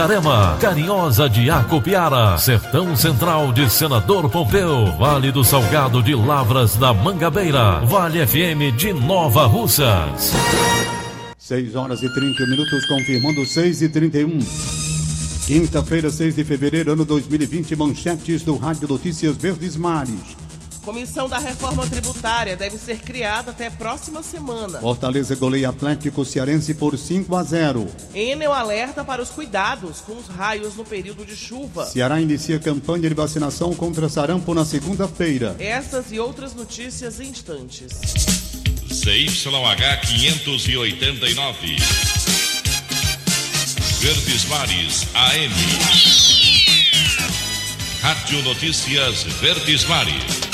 Itarema, Carinhosa de Acopiara, Sertão Central de Senador Pompeu, Vale do Salgado de Lavras da Mangabeira, Vale FM de Nova Russas. 6 horas e 30 minutos, confirmando 6 e 31. Quinta-feira, 6 de fevereiro, ano 2020, manchetes do Rádio Notícias Verdes Mares. Comissão da Reforma Tributária deve ser criada até a próxima semana. Fortaleza goleia Atlético Cearense por 5 a 0. Enel alerta para os cuidados com os raios no período de chuva. Ceará inicia campanha de vacinação contra sarampo na segunda-feira. Essas e outras notícias em instantes. CYH 589. Verdes Mares AM. Rádio Notícias Verdes Mares.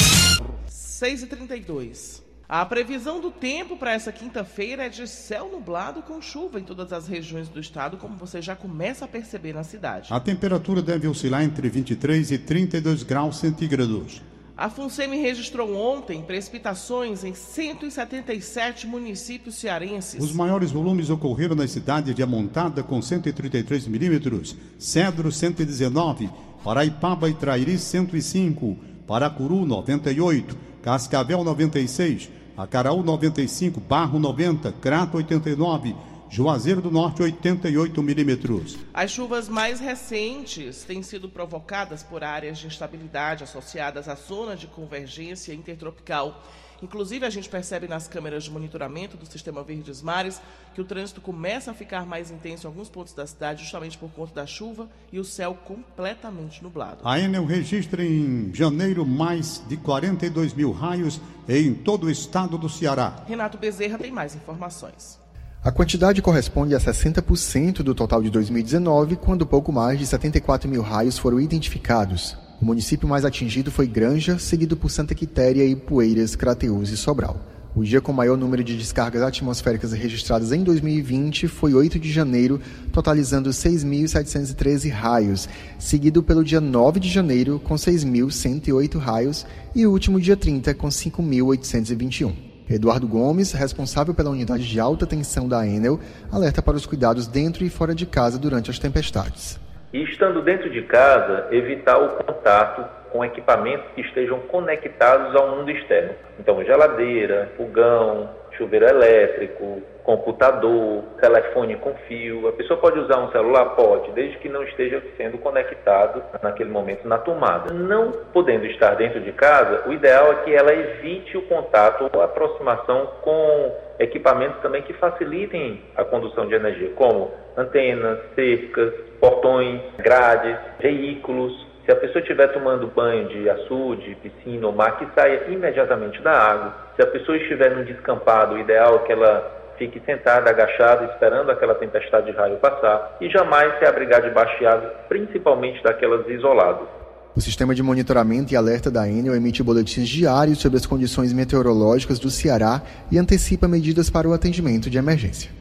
6 e 32 A previsão do tempo para essa quinta-feira é de céu nublado com chuva em todas as regiões do estado, como você já começa a perceber na cidade. A temperatura deve oscilar entre 23 e 32 graus centígrados. A FUNSEMI registrou ontem precipitações em 177 municípios cearenses. Os maiores volumes ocorreram nas cidades de Amontada, com 133 milímetros, Cedro, 119, Paraipaba e Trairi, 105, Paracuru, 98, Cascavel 96, Acaraú 95, Barro 90, Crato 89, Juazeiro do Norte 88 milímetros. As chuvas mais recentes têm sido provocadas por áreas de instabilidade associadas à zona de convergência intertropical Inclusive, a gente percebe nas câmeras de monitoramento do sistema Verdes Mares que o trânsito começa a ficar mais intenso em alguns pontos da cidade, justamente por conta da chuva e o céu completamente nublado. A Enel registra em janeiro mais de 42 mil raios em todo o estado do Ceará. Renato Bezerra tem mais informações. A quantidade corresponde a 60% do total de 2019, quando pouco mais de 74 mil raios foram identificados. O município mais atingido foi Granja, seguido por Santa Quitéria e Poeiras, Crateús e Sobral. O dia com maior número de descargas atmosféricas registradas em 2020 foi 8 de janeiro, totalizando 6.713 raios, seguido pelo dia 9 de janeiro, com 6.108 raios, e o último dia 30, com 5.821. Eduardo Gomes, responsável pela unidade de alta tensão da Enel, alerta para os cuidados dentro e fora de casa durante as tempestades. E estando dentro de casa, evitar o contato com equipamentos que estejam conectados ao mundo externo. Então, geladeira, fogão, chuveiro elétrico, computador, telefone com fio. A pessoa pode usar um celular? Pode, desde que não esteja sendo conectado naquele momento na tomada. Não podendo estar dentro de casa, o ideal é que ela evite o contato ou aproximação com equipamentos também que facilitem a condução de energia, como antenas, cercas, portões, grades, veículos. Se a pessoa estiver tomando banho de açude, piscina ou mar, que saia imediatamente da água. Se a pessoa estiver num descampado, o ideal é que ela fique sentada, agachada, esperando aquela tempestade de raio passar e jamais se abrigar debaixo de água, principalmente daquelas isoladas. O sistema de monitoramento e alerta da Enel emite boletins diários sobre as condições meteorológicas do Ceará e antecipa medidas para o atendimento de emergência.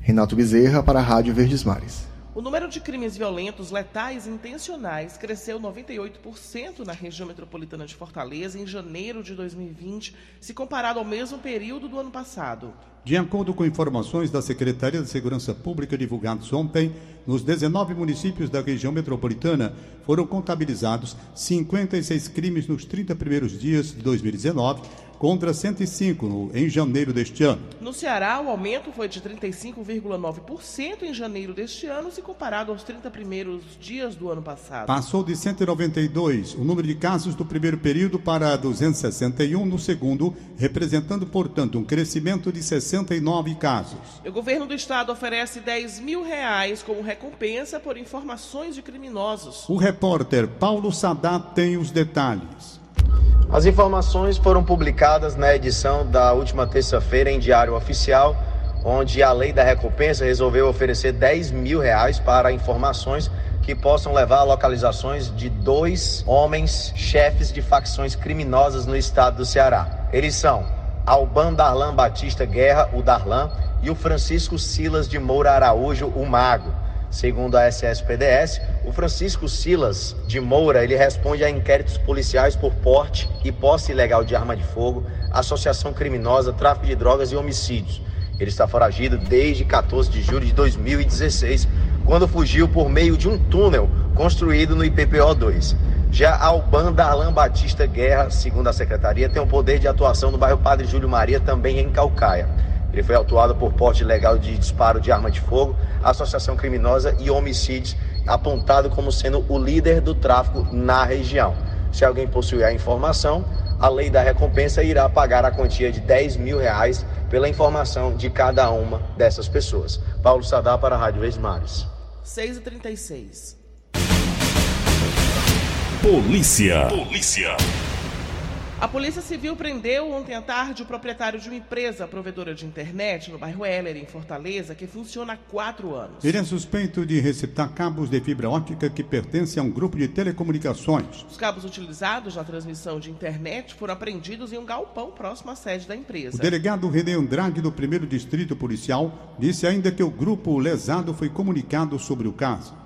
Renato Bezerra para a Rádio Verdes Mares. O número de crimes violentos, letais e intencionais cresceu 98% na região metropolitana de Fortaleza em janeiro de 2020, se comparado ao mesmo período do ano passado. De acordo com informações da Secretaria de Segurança Pública divulgadas ontem, nos 19 municípios da região metropolitana foram contabilizados 56 crimes nos 30 primeiros dias de 2019, contra 105 no, em janeiro deste ano. No Ceará, o aumento foi de 35,9% em janeiro deste ano, se comparado aos 30 primeiros dias do ano passado. Passou de 192 o número de casos do primeiro período para 261 no segundo, representando, portanto, um crescimento de 69 casos. O governo do estado oferece 10 mil reais como recompensa por informações de criminosos. O repórter Paulo Sadat tem os detalhes. As informações foram publicadas na edição da última terça-feira em Diário Oficial, onde a lei da recompensa resolveu oferecer 10 mil reais para informações que possam levar a localizações de dois homens chefes de facções criminosas no estado do Ceará. Eles são Alban Darlan Batista Guerra, o Darlan, e o Francisco Silas de Moura Araújo, o Mago. Segundo a SSPDS, o Francisco Silas de Moura, ele responde a inquéritos policiais por porte e posse ilegal de arma de fogo, associação criminosa, tráfico de drogas e homicídios. Ele está foragido desde 14 de julho de 2016, quando fugiu por meio de um túnel construído no IPPO 2. Já Alban Darlan Batista Guerra, segundo a secretaria, tem o poder de atuação no bairro Padre Júlio Maria, também em Calcaia. Ele foi autuado por porte ilegal de disparo de arma de fogo, associação criminosa e homicídios, apontado como sendo o líder do tráfico na região. Se alguém possuir a informação, a lei da recompensa irá pagar a quantia de 10 mil reais pela informação de cada uma dessas pessoas. Paulo Sadá para a Rádio Esmares. 6h36. Polícia. Polícia. A Polícia Civil prendeu ontem à tarde o proprietário de uma empresa provedora de internet no bairro Heller, em Fortaleza, que funciona há quatro anos. Ele é suspeito de receptar cabos de fibra óptica que pertencem a um grupo de telecomunicações. Os cabos utilizados na transmissão de internet foram apreendidos em um galpão próximo à sede da empresa. O delegado René Andrade, do primeiro distrito policial, disse ainda que o grupo lesado foi comunicado sobre o caso.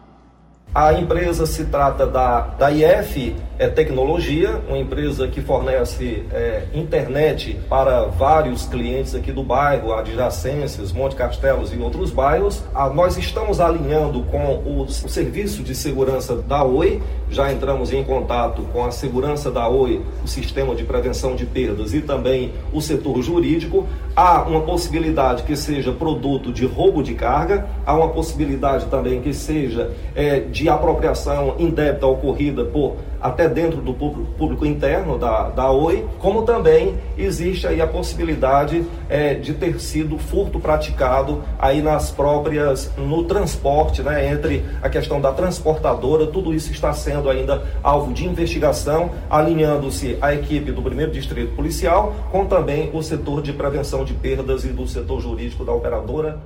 A empresa se trata da, da IF é, Tecnologia, uma empresa que fornece é, internet para vários clientes aqui do bairro, adjacências, Monte Castelos e outros bairros. Ah, nós estamos alinhando com o, o serviço de segurança da Oi, já entramos em contato com a segurança da Oi, o sistema de prevenção de perdas e também o setor jurídico. Há uma possibilidade que seja produto de roubo de carga, há uma possibilidade também que seja é, de apropriação indébita ocorrida por até dentro do público interno da, da Oi, como também existe aí a possibilidade é, de ter sido furto praticado aí nas próprias, no transporte, né, entre a questão da transportadora, tudo isso está sendo ainda alvo de investigação, alinhando-se a equipe do primeiro distrito policial com também o setor de prevenção de perdas e do setor jurídico da operadora.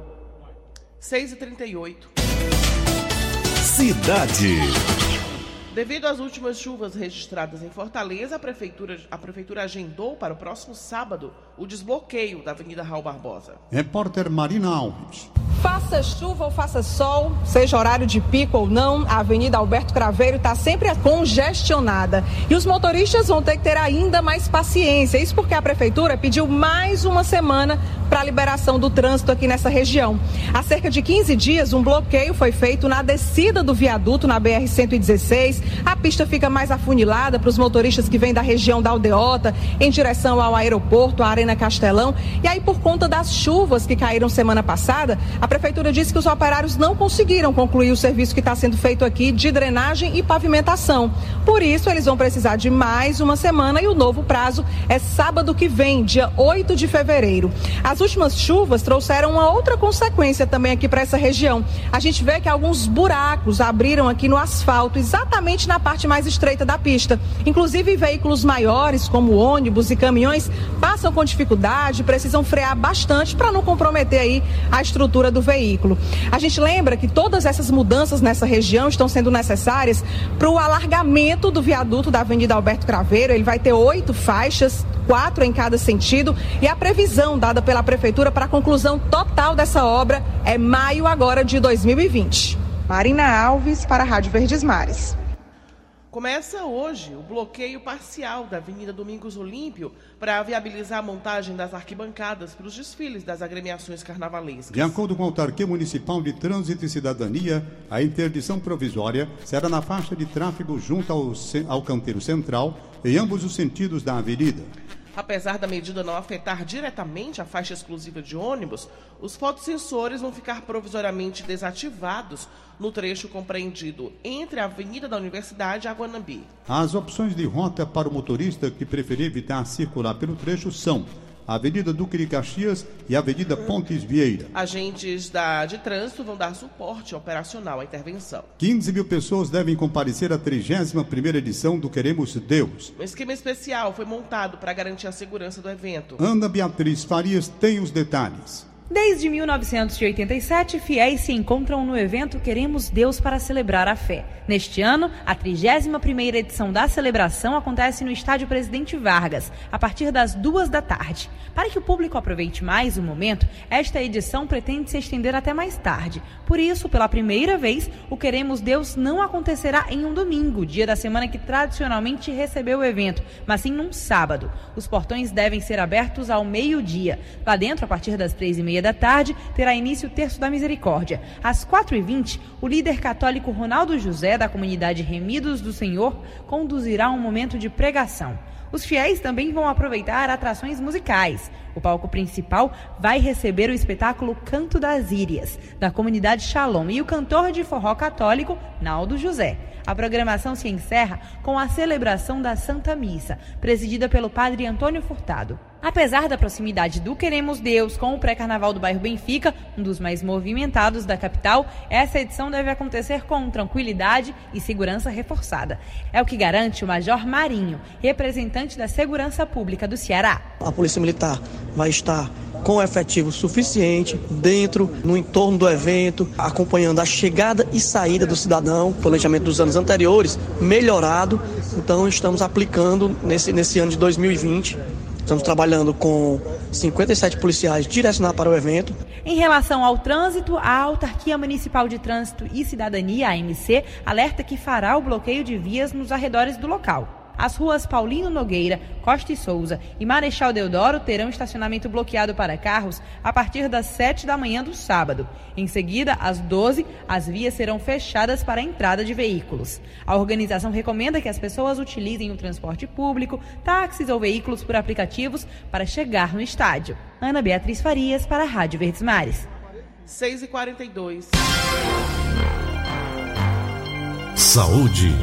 6h38. Cidade. Devido às últimas chuvas registradas em Fortaleza, a prefeitura, a prefeitura agendou para o próximo sábado o desbloqueio da Avenida Raul Barbosa. Repórter Marina Alves. Faça chuva ou faça sol, seja horário de pico ou não, a Avenida Alberto Craveiro está sempre congestionada. E os motoristas vão ter que ter ainda mais paciência. Isso porque a Prefeitura pediu mais uma semana para a liberação do trânsito aqui nessa região. Há cerca de 15 dias, um bloqueio foi feito na descida do viaduto na BR-116. A pista fica mais afunilada para os motoristas que vêm da região da Aldeota, em direção ao aeroporto, à Arena Castelão. E aí, por conta das chuvas que caíram semana passada, a prefeitura disse que os operários não conseguiram concluir o serviço que está sendo feito aqui de drenagem e pavimentação. Por isso, eles vão precisar de mais uma semana e o novo prazo é sábado que vem, dia 8 de fevereiro. As últimas chuvas trouxeram uma outra consequência também aqui para essa região. A gente vê que alguns buracos abriram aqui no asfalto, exatamente na parte mais estreita da pista. Inclusive, veículos maiores, como ônibus e caminhões, passam com dificuldade, precisam frear bastante para não comprometer aí a estrutura do veículo. A gente lembra que todas essas mudanças nessa região estão sendo necessárias para o alargamento do viaduto da Avenida Alberto Craveiro. Ele vai ter oito faixas, quatro em cada sentido, e a previsão dada pela Prefeitura para a conclusão total dessa obra é maio agora de 2020. Marina Alves para a Rádio Verdes Mares. Começa hoje o bloqueio parcial da Avenida Domingos Olímpio para viabilizar a montagem das arquibancadas para os desfiles das agremiações carnavalescas. De acordo com a Autarquia Municipal de Trânsito e Cidadania, a interdição provisória será na faixa de tráfego junto ao, ao canteiro central, em ambos os sentidos da avenida. Apesar da medida não afetar diretamente a faixa exclusiva de ônibus, os fotossensores vão ficar provisoriamente desativados no trecho compreendido entre a Avenida da Universidade e a Guanambi. As opções de rota para o motorista que preferir evitar circular pelo trecho são Avenida Duque de Caxias e Avenida Pontes Vieira. Agentes da, de trânsito vão dar suporte operacional à intervenção. 15 mil pessoas devem comparecer à 31ª edição do Queremos Deus. Um esquema especial foi montado para garantir a segurança do evento. Ana Beatriz Farias tem os detalhes. Desde 1987, fiéis se encontram no evento Queremos Deus para celebrar a fé. Neste ano, a 31ª edição da celebração acontece no Estádio Presidente Vargas, a partir das duas da tarde. Para que o público aproveite mais o momento, esta edição pretende se estender até mais tarde. Por isso, pela primeira vez, o Queremos Deus não acontecerá em um domingo, dia da semana que tradicionalmente recebeu o evento, mas sim num sábado. Os portões devem ser abertos ao meio-dia. Lá dentro, a partir das três e meia da tarde, terá início o Terço da Misericórdia. Às quatro e vinte, o líder católico Ronaldo José, da comunidade Remidos do Senhor, conduzirá um momento de pregação. Os fiéis também vão aproveitar atrações musicais. O palco principal vai receber o espetáculo Canto das Írias, da comunidade Shalom, e o cantor de forró católico, Naldo José. A programação se encerra com a celebração da Santa Missa, presidida pelo padre Antônio Furtado. Apesar da proximidade do Queremos Deus com o pré-carnaval do bairro Benfica, um dos mais movimentados da capital, essa edição deve acontecer com tranquilidade e segurança reforçada. É o que garante o Major Marinho, representante da Segurança Pública do Ceará. A Polícia Militar vai estar com efetivo suficiente dentro, no entorno do evento, acompanhando a chegada e saída do cidadão, planejamento dos anos anteriores, melhorado. Então estamos aplicando nesse, nesse ano de 2020 Estamos trabalhando com 57 policiais direcionados para o evento. Em relação ao trânsito, a Autarquia Municipal de Trânsito e Cidadania, AMC, alerta que fará o bloqueio de vias nos arredores do local. As ruas Paulino Nogueira, Costa e Souza e Marechal Deodoro terão estacionamento bloqueado para carros a partir das 7 da manhã do sábado. Em seguida, às 12, as vias serão fechadas para a entrada de veículos. A organização recomenda que as pessoas utilizem o transporte público, táxis ou veículos por aplicativos para chegar no estádio. Ana Beatriz Farias para a Rádio Verdes Mares. 6 e 42 Saúde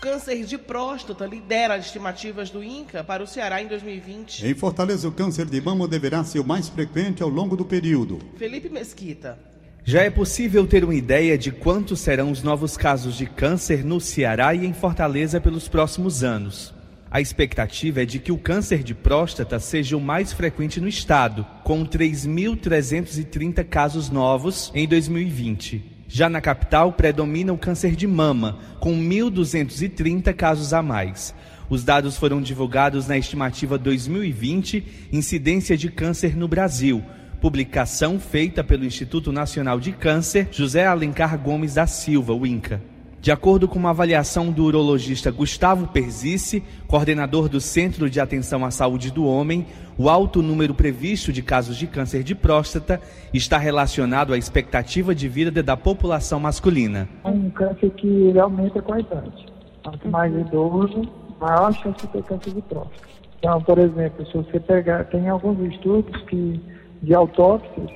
câncer de próstata lidera as estimativas do INCA para o Ceará em 2020. Em Fortaleza, o câncer de mama deverá ser o mais frequente ao longo do período. Felipe Mesquita. Já é possível ter uma ideia de quantos serão os novos casos de câncer no Ceará e em Fortaleza pelos próximos anos. A expectativa é de que o câncer de próstata seja o mais frequente no estado, com 3.330 casos novos em 2020. Já na capital, predomina o câncer de mama, com 1.230 casos a mais. Os dados foram divulgados na estimativa 2020 Incidência de Câncer no Brasil, publicação feita pelo Instituto Nacional de Câncer José Alencar Gomes da Silva, o INCA. De acordo com uma avaliação do urologista Gustavo Perzice, coordenador do Centro de Atenção à Saúde do Homem, o alto número previsto de casos de câncer de próstata está relacionado à expectativa de vida da população masculina. É um câncer que realmente é com a idade. Quanto mais idoso, maior a chance de ter câncer de próstata. Então, por exemplo, se você pegar, tem alguns estudos que, de autópsias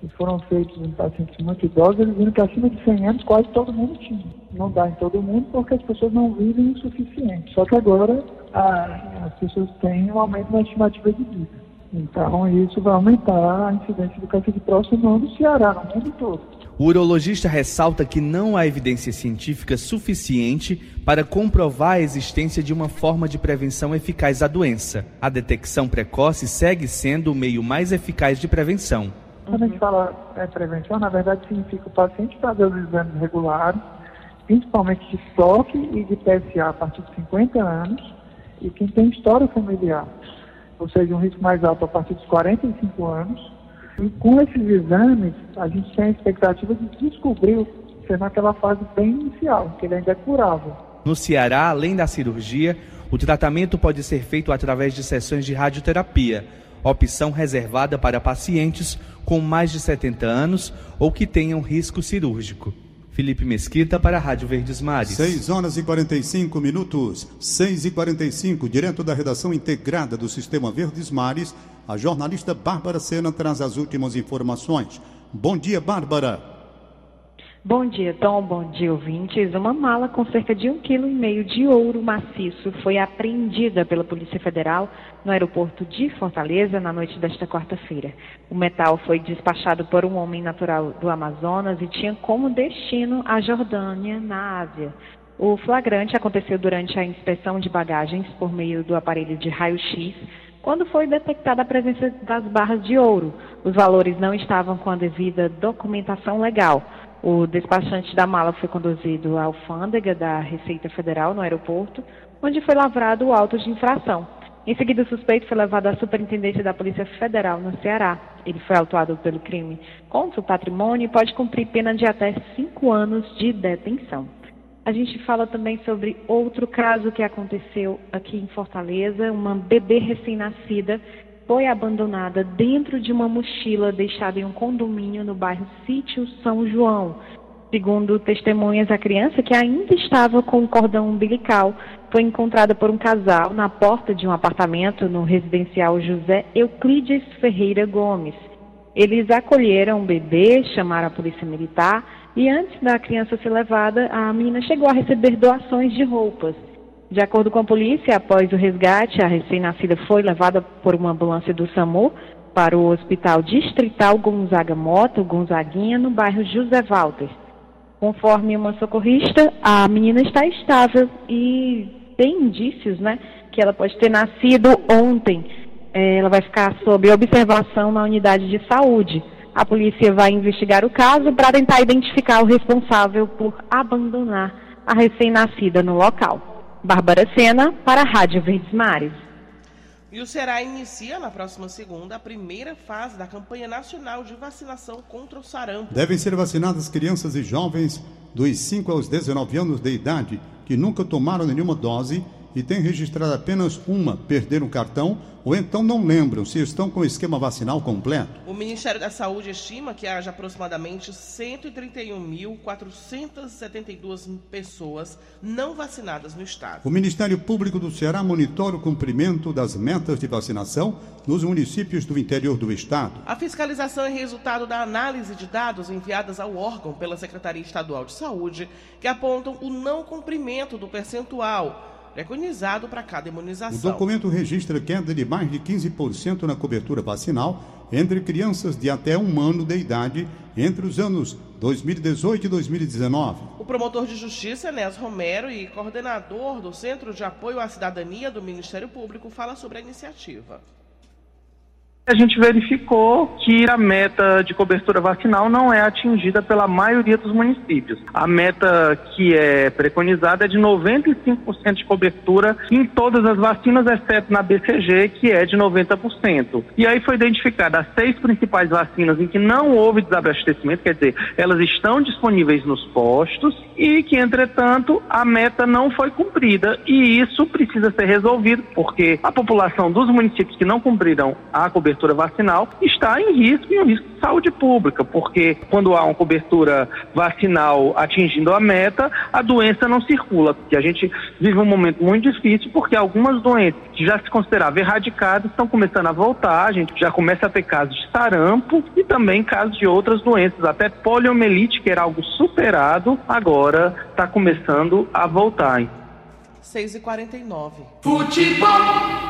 que foram feitos em pacientes muito idosos, eles viram que acima de 100 anos quase todo mundo tinha. Não dá em todo mundo porque as pessoas não vivem o suficiente. Só que agora a, as pessoas têm um aumento na estimativa de vida. Então isso vai aumentar a incidência do câncer de próstata no Ceará, no mundo todo. O urologista ressalta que não há evidência científica suficiente para comprovar a existência de uma forma de prevenção eficaz da doença. A detecção precoce segue sendo o meio mais eficaz de prevenção. Quando a gente fala é, prevenção, na verdade significa o paciente fazer os exames regulares, principalmente de toque e de PSA a partir de 50 anos, e quem tem história familiar, ou seja, um risco mais alto a partir dos 45 anos. E com esses exames, a gente tem a expectativa de descobrir ser naquela fase bem inicial, que ele ainda é curável. No Ceará, além da cirurgia, o tratamento pode ser feito através de sessões de radioterapia, opção reservada para pacientes com mais de 70 anos ou que tenham risco cirúrgico. Felipe Mesquita para a Rádio Verdes Mares. 6 horas e 45 minutos. 6 e 45, direto da redação integrada do Sistema Verdes Mares, a jornalista Bárbara Sena traz as últimas informações. Bom dia, Bárbara. Bom dia, Tom. Bom dia, ouvintes. Uma mala com cerca de um quilo e meio de ouro maciço foi apreendida pela Polícia Federal no aeroporto de Fortaleza na noite desta quarta-feira. O metal foi despachado por um homem natural do Amazonas e tinha como destino a Jordânia, na Ásia. O flagrante aconteceu durante a inspeção de bagagens por meio do aparelho de raio-x, quando foi detectada a presença das barras de ouro. Os valores não estavam com a devida documentação legal. O despachante da mala foi conduzido à alfândega da Receita Federal no aeroporto, onde foi lavrado o auto de infração. Em seguida, o suspeito foi levado à Superintendência da Polícia Federal no Ceará. Ele foi autuado pelo crime contra o patrimônio e pode cumprir pena de até cinco anos de detenção. A gente fala também sobre outro caso que aconteceu aqui em Fortaleza. Uma bebê recém-nascida foi abandonada dentro de uma mochila deixada em um condomínio no bairro Sítio São João. Segundo testemunhas, a criança, que ainda estava com o cordão umbilical, foi encontrada por um casal na porta de um apartamento no residencial José Euclides Ferreira Gomes. Eles acolheram o bebê, chamaram a polícia militar e antes da criança ser levada, a menina chegou a receber doações de roupas. De acordo com a polícia, após o resgate, a recém-nascida foi levada por uma ambulância do SAMU para o Hospital Distrital Gonzaga Mota, Gonzaguinha, no bairro José Walter. Conforme uma socorrista, a menina está estável e tem indícios, né, que ela pode ter nascido ontem. É, ela vai ficar sob observação na unidade de saúde. A polícia vai investigar o caso para tentar identificar o responsável por abandonar a recém-nascida no local. Bárbara Sena, para a Rádio Verdes Mares. E o Ceará inicia na próxima segunda a primeira fase da campanha nacional de vacinação contra o sarampo. Devem ser vacinadas crianças e jovens dos 5 aos 19 anos de idade que nunca tomaram nenhuma dose e têm registrado apenas uma, perderam o cartão ou então não lembram se estão com o esquema vacinal completo. O Ministério da Saúde estima que haja aproximadamente 131.472 pessoas não vacinadas no estado. O Ministério Público do Ceará monitora o cumprimento das metas de vacinação nos municípios do interior do estado. A fiscalização é resultado da análise de dados enviadas ao órgão pela Secretaria Estadual de Saúde, que apontam o não cumprimento do percentual preconizado para cada imunização. O documento registra queda de mais de 15% na cobertura vacinal entre crianças de até um ano de idade entre os anos 2018 e 2019. O promotor de justiça, Enéas Romero, e coordenador do Centro de Apoio à Cidadania do Ministério Público, fala sobre a iniciativa a gente verificou que a meta de cobertura vacinal não é atingida pela maioria dos municípios. A meta que é preconizada é de 95% de cobertura em todas as vacinas, exceto na BCG, que é de 90%. E aí foi identificada as seis principais vacinas em que não houve desabastecimento, quer dizer, elas estão disponíveis nos postos e que, entretanto, a meta não foi cumprida. E isso precisa ser resolvido, porque a população dos municípios que não cumpriram a cobertura cobertura vacinal está em risco e um risco de saúde pública, porque quando há uma cobertura vacinal atingindo a meta, a doença não circula. E a gente vive um momento muito difícil porque algumas doenças que já se consideravam erradicadas estão começando a voltar, a gente já começa a ter casos de sarampo e também casos de outras doenças, até poliomielite, que era algo superado, agora está começando a voltar. 6 e 49 Futebol!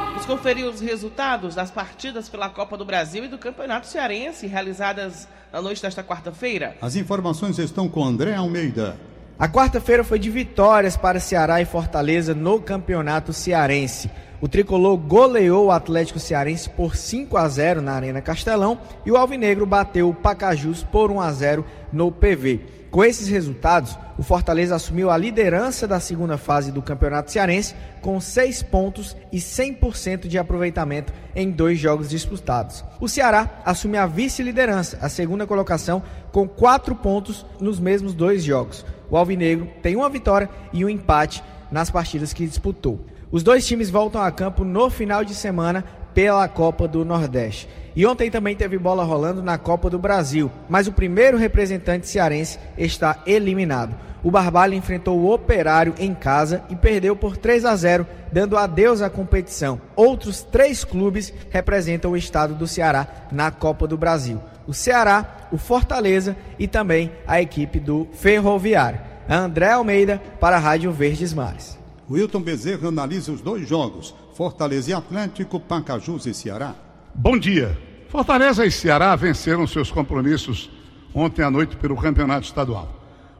Vamos conferir os resultados das partidas pela Copa do Brasil e do Campeonato Cearense realizadas na noite desta quarta-feira. As informações estão com André Almeida. A quarta-feira foi de vitórias para Ceará e Fortaleza no Campeonato Cearense. O tricolor goleou o Atlético Cearense por 5 a 0 na Arena Castelão e o Alvinegro bateu o Pacajus por 1 a 0 no PV. Com esses resultados, o Fortaleza assumiu a liderança da segunda fase do Campeonato Cearense com 6 pontos e 100% de aproveitamento em dois jogos disputados. O Ceará assume a vice-liderança, a segunda colocação, com 4 pontos nos mesmos dois jogos. O Alvinegro tem uma vitória e um empate nas partidas que disputou. Os dois times voltam a campo no final de semana pela Copa do Nordeste. E ontem também teve bola rolando na Copa do Brasil, mas o primeiro representante cearense está eliminado. O Barbalho enfrentou o Operário em casa e perdeu por 3 a 0, dando adeus à competição. Outros três clubes representam o estado do Ceará na Copa do Brasil: o Ceará, o Fortaleza e também a equipe do Ferroviário. André Almeida para a Rádio Verdes Mares. Wilton Bezerra analisa os dois jogos: Fortaleza e Atlético, Pacajus e Ceará. Bom dia. Fortaleza e Ceará venceram seus compromissos ontem à noite pelo campeonato estadual.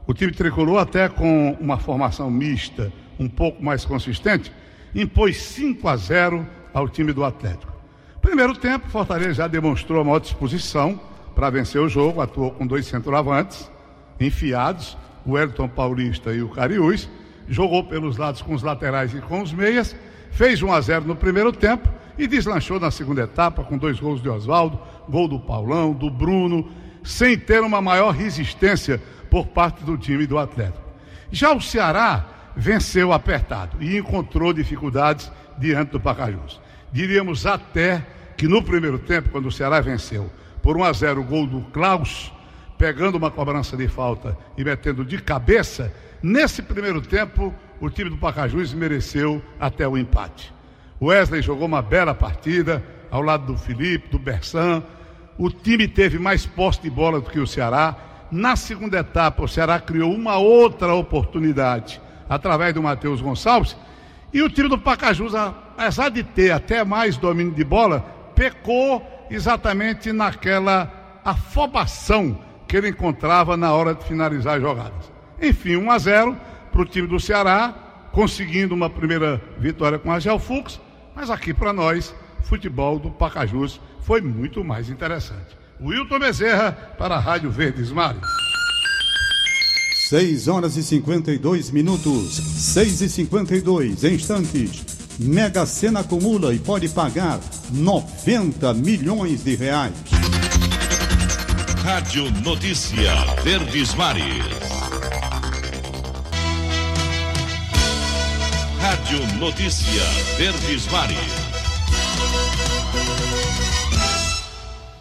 O time tricolor, até com uma formação mista um pouco mais consistente, impôs 5 a 0 ao time do Atlético. Primeiro tempo, Fortaleza já demonstrou a maior disposição para vencer o jogo, atuou com dois centroavantes enfiados, o Elton Paulista e o Cariús, jogou pelos lados com os laterais e com os meias, fez 1 a 0 no primeiro tempo e deslanchou na segunda etapa com dois gols de Oswaldo, gol do Paulão, do Bruno, sem ter uma maior resistência por parte do time do Atlético. Já o Ceará venceu apertado e encontrou dificuldades diante do Pacajus. Diríamos até que no primeiro tempo, quando o Ceará venceu por 1 a 0 o gol do Klaus, pegando uma cobrança de falta e metendo de cabeça, nesse primeiro tempo o time do Pacajus mereceu até o empate. Wesley jogou uma bela partida ao lado do Felipe, do Bersan. O time teve mais posse de bola do que o Ceará. Na segunda etapa, o Ceará criou uma outra oportunidade através do Matheus Gonçalves. E o time do Pacajus, apesar de ter até mais domínio de bola, pecou exatamente naquela afobação que ele encontrava na hora de finalizar as jogadas. Enfim, 1 a 0 para o time do Ceará, conseguindo uma primeira vitória com a Fux. Mas aqui para nós, futebol do Pacajus foi muito mais interessante. Wilton Bezerra para a Rádio Verdes Mares. 6 horas e 52 minutos, 6 e 52 instantes. Mega Sena acumula e pode pagar 90 milhões de reais. Rádio Notícia Verdes Mares. Rádio Notícia Verdes Mares.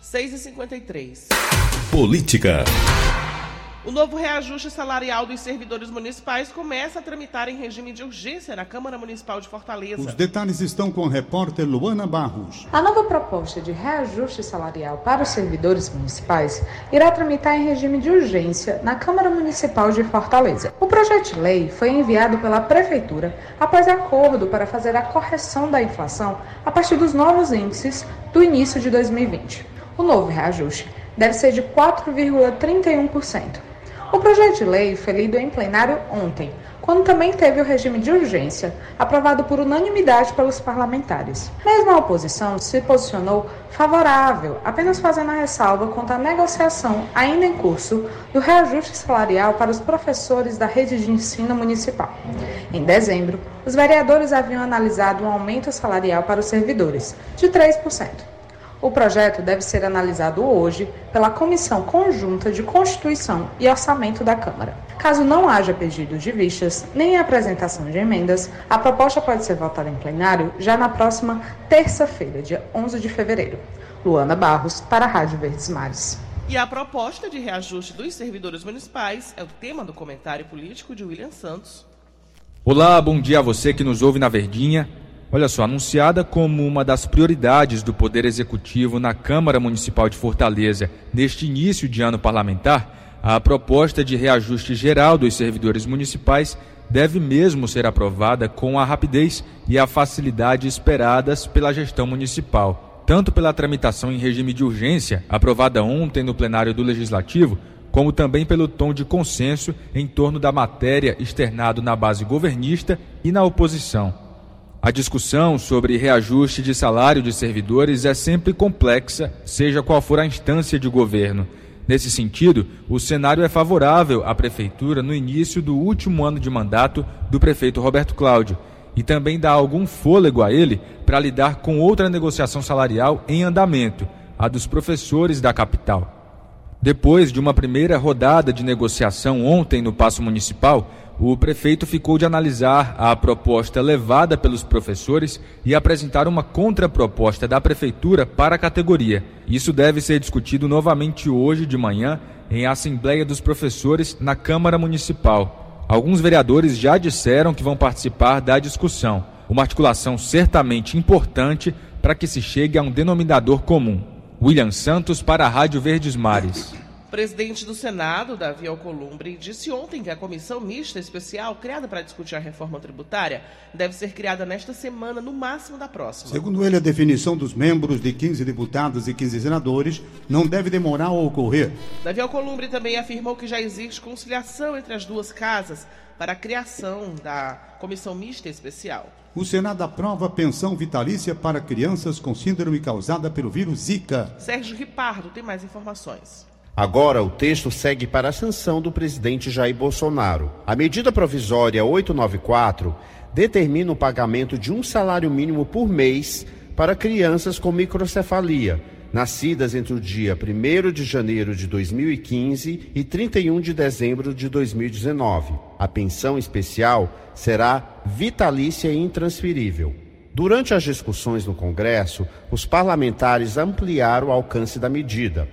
6 e 53 Política. O novo reajuste salarial dos servidores municipais começa a tramitar em regime de urgência na Câmara Municipal de Fortaleza. Os detalhes estão com a repórter Luana Barros. A nova proposta de reajuste salarial para os servidores municipais irá tramitar em regime de urgência na Câmara Municipal de Fortaleza. O projeto de lei foi enviado pela Prefeitura após acordo para fazer a correção da inflação a partir dos novos índices do início de 2020. O novo reajuste deve ser de 4,31%. O projeto de lei foi lido em plenário ontem, quando também teve o regime de urgência, aprovado por unanimidade pelos parlamentares. Mesmo a oposição se posicionou favorável, apenas fazendo a ressalva quanto à negociação ainda em curso do reajuste salarial para os professores da rede de ensino municipal. Em dezembro, os vereadores haviam analisado um aumento salarial para os servidores, de 3%. O projeto deve ser analisado hoje pela Comissão Conjunta de Constituição e Orçamento da Câmara. Caso não haja pedido de vistas nem apresentação de emendas, a proposta pode ser votada em plenário já na próxima terça-feira, dia 11 de fevereiro. Luana Barros, para a Rádio Verdes Mares. E a proposta de reajuste dos servidores municipais é o tema do comentário político de William Santos. Olá, bom dia a você que nos ouve na Verdinha. Olha só, anunciada como uma das prioridades do Poder Executivo na Câmara Municipal de Fortaleza neste início de ano parlamentar, a proposta de reajuste geral dos servidores municipais deve mesmo ser aprovada com a rapidez e a facilidade esperadas pela gestão municipal, tanto pela tramitação em regime de urgência, aprovada ontem no plenário do Legislativo, como também pelo tom de consenso em torno da matéria externado na base governista e na oposição. A discussão sobre reajuste de salário de servidores é sempre complexa, seja qual for a instância de governo. Nesse sentido, o cenário é favorável à Prefeitura no início do último ano de mandato do prefeito Roberto Cláudio e também dá algum fôlego a ele para lidar com outra negociação salarial em andamento, a dos professores da capital. Depois de uma primeira rodada de negociação ontem no Paço Municipal, o prefeito ficou de analisar a proposta levada pelos professores e apresentar uma contraproposta da prefeitura para a categoria. Isso deve ser discutido novamente hoje de manhã em Assembleia dos Professores na Câmara Municipal. Alguns vereadores já disseram que vão participar da discussão, uma articulação certamente importante para que se chegue a um denominador comum. William Santos para a Rádio Verdes Mares. Presidente do Senado, Davi Alcolumbre, disse ontem que a comissão mista especial criada para discutir a reforma tributária deve ser criada nesta semana, no máximo da próxima. Segundo ele, a definição dos membros de 15 deputados e 15 senadores não deve demorar a ocorrer. Davi Alcolumbre também afirmou que já existe conciliação entre as duas casas para a criação da comissão mista especial. O Senado aprova pensão vitalícia para crianças com síndrome causada pelo vírus Zika. Sérgio Ripardo tem mais informações. Agora, o texto segue para a sanção do presidente Jair Bolsonaro. A medida provisória 894 determina o pagamento de um salário mínimo por mês para crianças com microcefalia, nascidas entre o dia 1 de janeiro de 2015 e 31 de dezembro de 2019. A pensão especial será vitalícia e intransferível. Durante as discussões no Congresso, os parlamentares ampliaram o alcance da medida.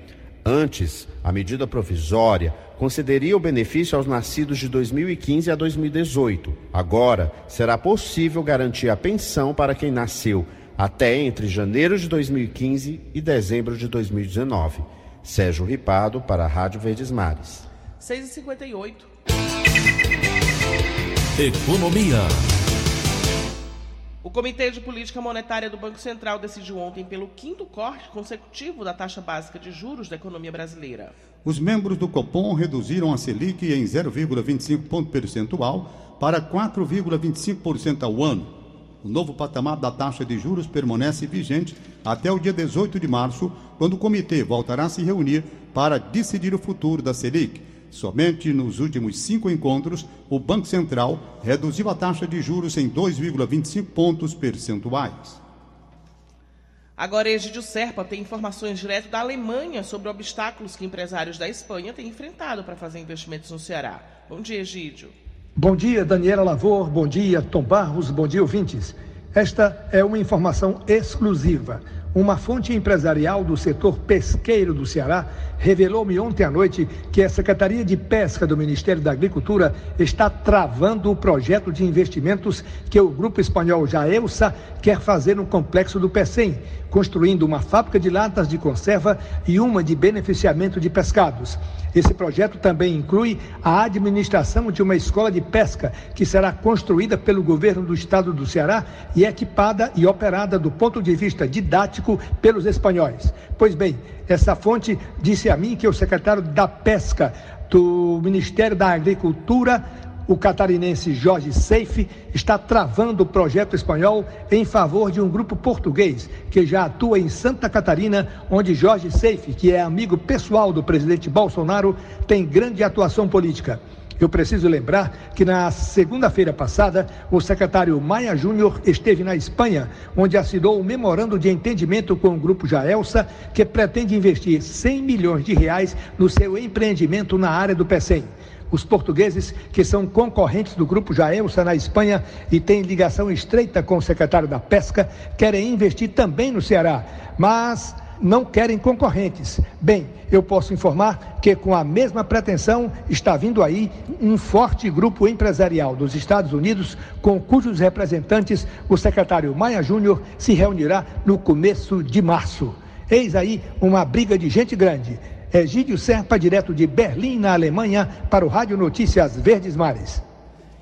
Antes, a medida provisória concederia o benefício aos nascidos de 2015 a 2018. Agora, será possível garantir a pensão para quem nasceu até entre janeiro de 2015 e dezembro de 2019. Sérgio Ripado, para a Rádio Verdes Mares. 6h58. Economia. O Comitê de Política Monetária do Banco Central decidiu ontem pelo quinto corte consecutivo da taxa básica de juros da economia brasileira. Os membros do Copom reduziram a Selic em 0,25 ponto percentual para 4,25% ao ano. O novo patamar da taxa de juros permanece vigente até o dia 18 de março, quando o comitê voltará a se reunir para decidir o futuro da Selic. Somente nos últimos cinco encontros, o Banco Central reduziu a taxa de juros em 2,25 pontos percentuais. Agora, Egídio Serpa tem informações direto da Alemanha sobre obstáculos que empresários da Espanha têm enfrentado para fazer investimentos no Ceará. Bom dia, Egídio. Bom dia, Daniela Lavor. Bom dia, Tom Barros. Bom dia, ouvintes. Esta é uma informação exclusiva. Uma fonte empresarial do setor pesqueiro do Ceará revelou-me ontem à noite que a Secretaria de Pesca do Ministério da Agricultura está travando o projeto de investimentos que o grupo espanhol Jaelsa quer fazer no complexo do Pecém, construindo uma fábrica de latas de conserva e uma de beneficiamento de pescados. Esse projeto também inclui a administração de uma escola de pesca que será construída pelo governo do estado do Ceará e equipada e operada do ponto de vista didático pelos espanhóis. Pois bem, essa fonte disse a mim que o secretário da Pesca do Ministério da Agricultura o catarinense Jorge Seife está travando o projeto espanhol em favor de um grupo português que já atua em Santa Catarina, onde Jorge Seife, que é amigo pessoal do presidente Bolsonaro, tem grande atuação política. Eu preciso lembrar que na segunda-feira passada, o secretário Maia Júnior esteve na Espanha, onde assinou um memorando de entendimento com o grupo Jaelsa, que pretende investir 100 milhões de reais no seu empreendimento na área do PECEM. Os portugueses, que são concorrentes do grupo Jaelsa na Espanha e têm ligação estreita com o secretário da Pesca, querem investir também no Ceará, mas não querem concorrentes. Bem, eu posso informar que com a mesma pretensão está vindo aí um forte grupo empresarial dos Estados Unidos, com cujos representantes o secretário Maia Júnior se reunirá no começo de março. Eis aí uma briga de gente grande. Egídio Serpa, direto de Berlim, na Alemanha, para o Rádio Notícias Verdes Mares.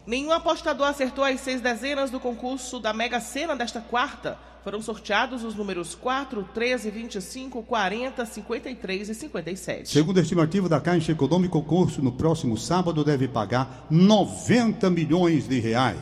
Nenhum apostador acertou as seis dezenas do concurso da Mega Sena desta quarta. Foram sorteados os números 4, 13, 25, 40, 53 e 57. Segundo a estimativa da Caixa Econômica, o concurso no próximo sábado deve pagar 90 milhões de reais.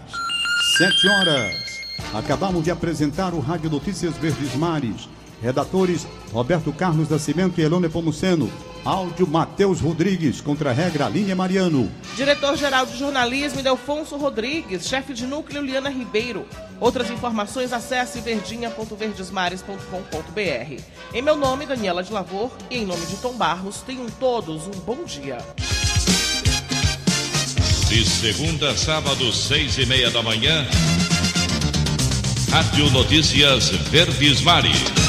Sete horas. Acabamos de apresentar o Rádio Notícias Verdes Mares. Redatores Roberto Carlos da Cimento e Elone Pomuceno. Áudio Matheus Rodrigues, contra a regra Linha Mariano. Diretor-geral de jornalismo Delfonso Rodrigues, chefe de núcleo Liana Ribeiro. Outras informações acesse verdinha.verdesmares.com.br. Em meu nome, Daniela de Lavor, e em nome de Tom Barros, tenham todos um bom dia. De segunda a sábado, seis e meia da manhã. Rádio Notícias Verdes Mares.